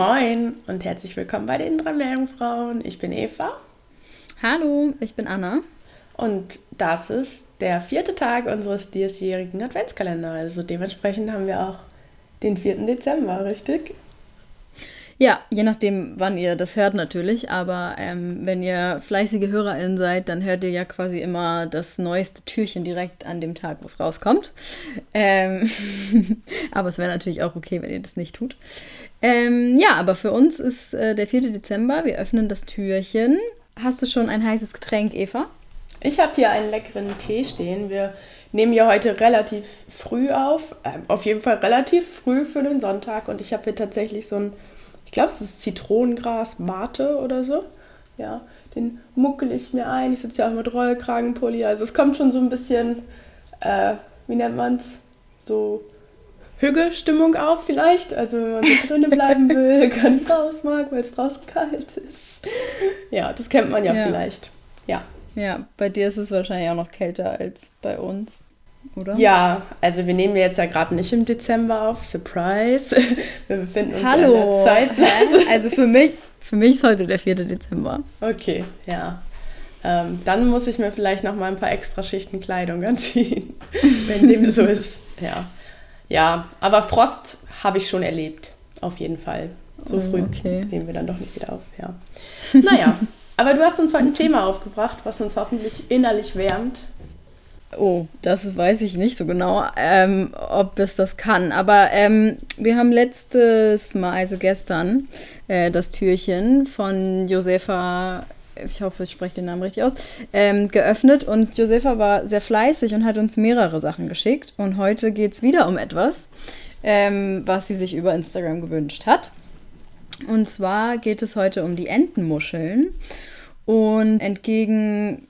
Moin und herzlich willkommen bei den drei Meerjungfrauen. Ich bin Eva Hallo, ich bin Anna. und das ist der vierte Tag unseres diesjährigen Adventskalenders. Also dementsprechend haben wir auch den 4. Dezember, richtig? Ja, je nachdem, wann ihr das hört natürlich, aber ähm, wenn ihr fleißige HörerInnen seid, dann hört ihr ja quasi immer das neueste Türchen direkt an dem Tag, wo es rauskommt. Ähm, aber es wäre natürlich auch okay, wenn ihr das nicht tut. Ähm, ja, aber für uns ist äh, der 4. Dezember, wir öffnen das Türchen. Hast du schon ein heißes Getränk, Eva? Ich habe hier einen leckeren Tee stehen. Wir nehmen ja heute relativ früh auf. Ähm, auf jeden Fall relativ früh für den Sonntag. Und ich habe hier tatsächlich so ein, ich glaube, es ist Zitronengras Mate oder so. Ja, den muckel ich mir ein. Ich sitze ja auch mit Rollkragenpulli. Also es kommt schon so ein bisschen, äh, wie nennt man es? So Hügge-Stimmung auf vielleicht. Also wenn man so drinnen bleiben will, gar nicht raus mag, weil es draußen kalt ist. Ja, das kennt man ja, Ja. vielleicht. Ja. Ja, bei dir ist es wahrscheinlich auch noch kälter als bei uns, oder? Ja, also wir nehmen jetzt ja gerade nicht im Dezember auf. Surprise. Wir befinden uns ja in Hallo. der Zeit. Hä? Also für mich, für mich ist heute der 4. Dezember. Okay, ja. Ähm, dann muss ich mir vielleicht noch mal ein paar extra Schichten Kleidung anziehen, wenn dem so ist. Ja, ja. Aber Frost habe ich schon erlebt, auf jeden Fall. So Oh, früh okay. nehmen wir dann doch nicht wieder auf. Ja. Naja, aber du hast uns heute ein Thema aufgebracht, was uns hoffentlich innerlich wärmt. Oh, das weiß ich nicht so genau, ähm, ob es das kann. Aber ähm, wir haben letztes Mal, also gestern, äh, das Türchen von Josefa, ich hoffe, ich spreche den Namen richtig aus, ähm, geöffnet. Und Josefa war sehr fleißig und hat uns mehrere Sachen geschickt. Und heute geht es wieder um etwas, ähm, was sie sich über Instagram gewünscht hat. Und zwar geht es heute um die Entenmuscheln. Und entgegen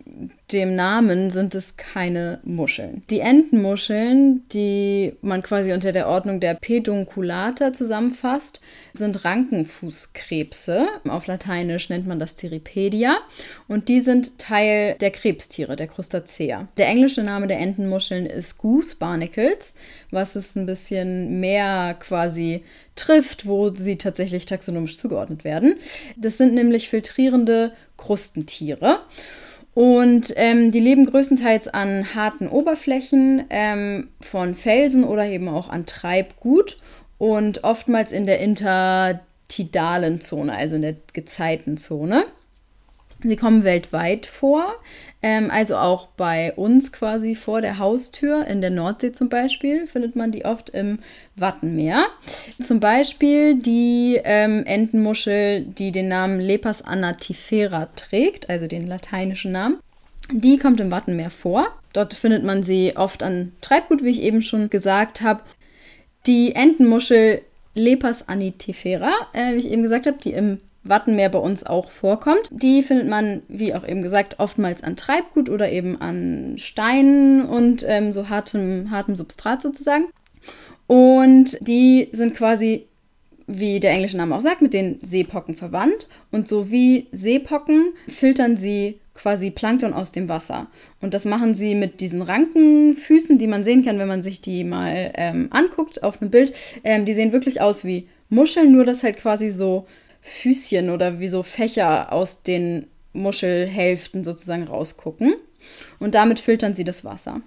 dem Namen sind es keine Muscheln. Die Entenmuscheln, die man quasi unter der Ordnung der Pedunculata zusammenfasst, sind Rankenfußkrebse. Auf Lateinisch nennt man das Cirripedia. Und die sind Teil der Krebstiere, der Crustacea. Der englische Name der Entenmuscheln ist Goose Barnacles, was es ein bisschen mehr quasi trifft, wo sie tatsächlich taxonomisch zugeordnet werden. Das sind nämlich filtrierende Krustentiere. Und ähm, die leben größtenteils an harten Oberflächen ähm, von Felsen oder eben auch an Treibgut und oftmals in der intertidalen Zone, also in der Gezeitenzone. Sie kommen weltweit vor, ähm, also auch bei uns quasi vor der Haustür, in der Nordsee zum Beispiel, findet man die oft im Wattenmeer. Zum Beispiel die ähm, Entenmuschel, die den Namen Lepas anatifera trägt, also den lateinischen Namen. Die kommt im Wattenmeer vor. Dort findet man sie oft an Treibgut, wie ich eben schon gesagt habe. Die Entenmuschel Lepas anitifera, äh, wie ich eben gesagt habe, die im Wattenmeer bei uns auch vorkommt. Die findet man, wie auch eben gesagt, oftmals an Treibgut oder eben an Steinen und ähm, so hartem, hartem Substrat sozusagen. Und die sind quasi, wie der englische Name auch sagt, mit den Seepocken verwandt. Und so wie Seepocken filtern sie quasi Plankton aus dem Wasser. Und das machen sie mit diesen Rankenfüßen, die man sehen kann, wenn man sich die mal ähm, anguckt auf einem Bild. Ähm, die sehen wirklich aus wie Muscheln, nur dass halt quasi so Füßchen oder wie so Fächer aus den Muschelhälften sozusagen rausgucken. Und damit filtern sie das Wasser.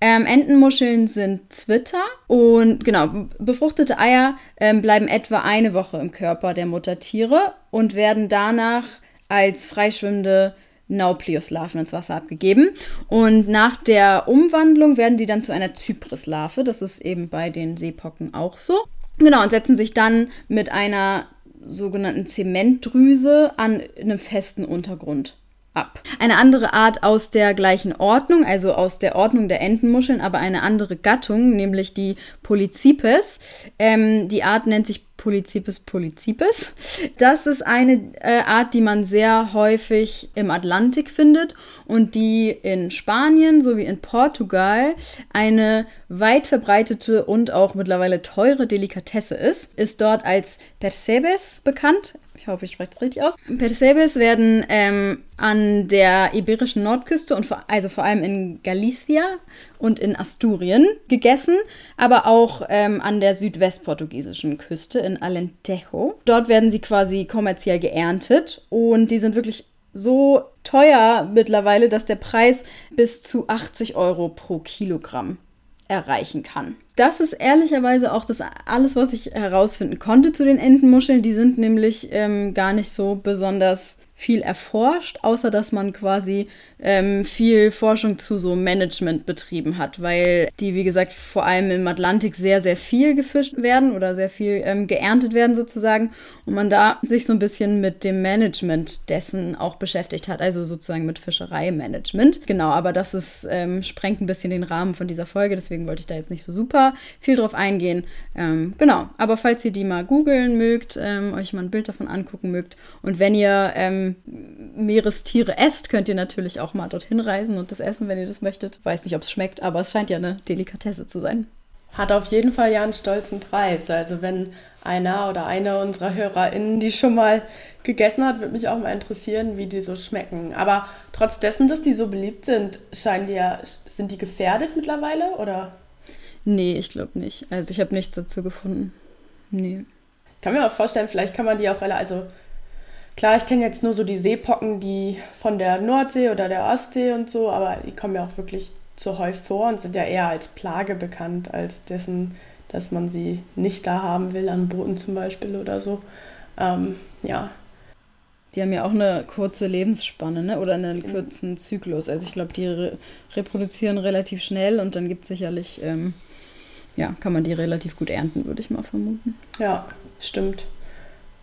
Ähm, Entenmuscheln sind Zwitter und genau, befruchtete Eier ähm, bleiben etwa eine Woche im Körper der Muttertiere und werden danach als freischwimmende Nauplius-Larven ins Wasser abgegeben. Und nach der Umwandlung werden die dann zu einer Zypris-Larve. Das ist eben bei den Seepocken auch so. Genau, und setzen sich dann mit einer sogenannten Zementdrüse an einem festen Untergrund ab. Eine andere Art aus der gleichen Ordnung, also aus der Ordnung der Entenmuscheln, aber eine andere Gattung, nämlich die Polycipes. Ähm, die Art nennt sich Polycipes polycipes. Das ist eine äh, Art, die man sehr häufig im Atlantik findet und die in Spanien sowie in Portugal eine weit verbreitete und auch mittlerweile teure Delikatesse ist. Ist dort als Percebes bekannt, ich hoffe, ich spreche es richtig aus. Percebes werden ähm, an der iberischen Nordküste und vor, also vor allem in Galicia und in Asturien gegessen, aber auch ähm, an der südwestportugiesischen Küste in Alentejo. Dort werden sie quasi kommerziell geerntet und die sind wirklich so teuer mittlerweile, dass der Preis bis zu 80 Euro pro Kilogramm erreichen kann. Das ist ehrlicherweise auch das alles, was ich herausfinden konnte zu den Entenmuscheln. Die sind nämlich ähm, gar nicht so besonders viel erforscht, außer dass man quasi ähm, viel Forschung zu so Management betrieben hat, weil die, wie gesagt, vor allem im Atlantik sehr, sehr viel gefischt werden oder sehr viel ähm, geerntet werden sozusagen und man da sich so ein bisschen mit dem Management dessen auch beschäftigt hat, also sozusagen mit Fischereimanagement. Genau, aber das ist, ähm, sprengt ein bisschen den Rahmen von dieser Folge, deswegen wollte ich da jetzt nicht so super viel drauf eingehen. Ähm, genau, aber falls ihr die mal googeln mögt, ähm, euch mal ein Bild davon angucken mögt und wenn ihr Meerestiere esst, könnt ihr natürlich auch mal dorthin reisen und das essen, wenn ihr das möchtet. Weiß nicht, ob es schmeckt, aber es scheint ja eine Delikatesse zu sein. Hat auf jeden Fall ja einen stolzen Preis. Also wenn einer oder eine unserer HörerInnen die schon mal gegessen hat, würde mich auch mal interessieren, wie die so schmecken. Aber trotz dessen, dass die so beliebt sind, scheinen die ja, sind die gefährdet mittlerweile, oder? Nee, ich glaube nicht. Also ich habe nichts dazu gefunden. Nee. Ich kann mir auch vorstellen, vielleicht kann man die auch, also Klar, ich kenne jetzt nur so die Seepocken, die von der Nordsee oder der Ostsee und so, aber die kommen ja auch wirklich zu häufig vor und sind ja eher als Plage bekannt, als dessen, dass man sie nicht da haben will, an Booten zum Beispiel oder so. Ähm, ja. Die haben ja auch eine kurze Lebensspanne ne? oder einen kurzen Zyklus. Also ich glaube, die re reproduzieren relativ schnell und dann gibt es sicherlich, ähm, ja, kann man die relativ gut ernten, würde ich mal vermuten. Ja, stimmt.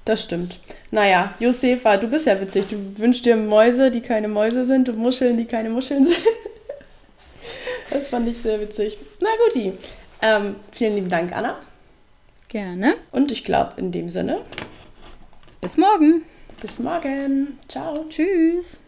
Das stimmt. Naja, Josefa, du bist ja witzig. Du wünschst dir Mäuse, die keine Mäuse sind und Muscheln, die keine Muscheln sind. das fand ich sehr witzig. Na guti. Ähm, vielen lieben Dank, Anna. Gerne. Und ich glaube, in dem Sinne. Bis morgen. Bis morgen. Ciao. Tschüss.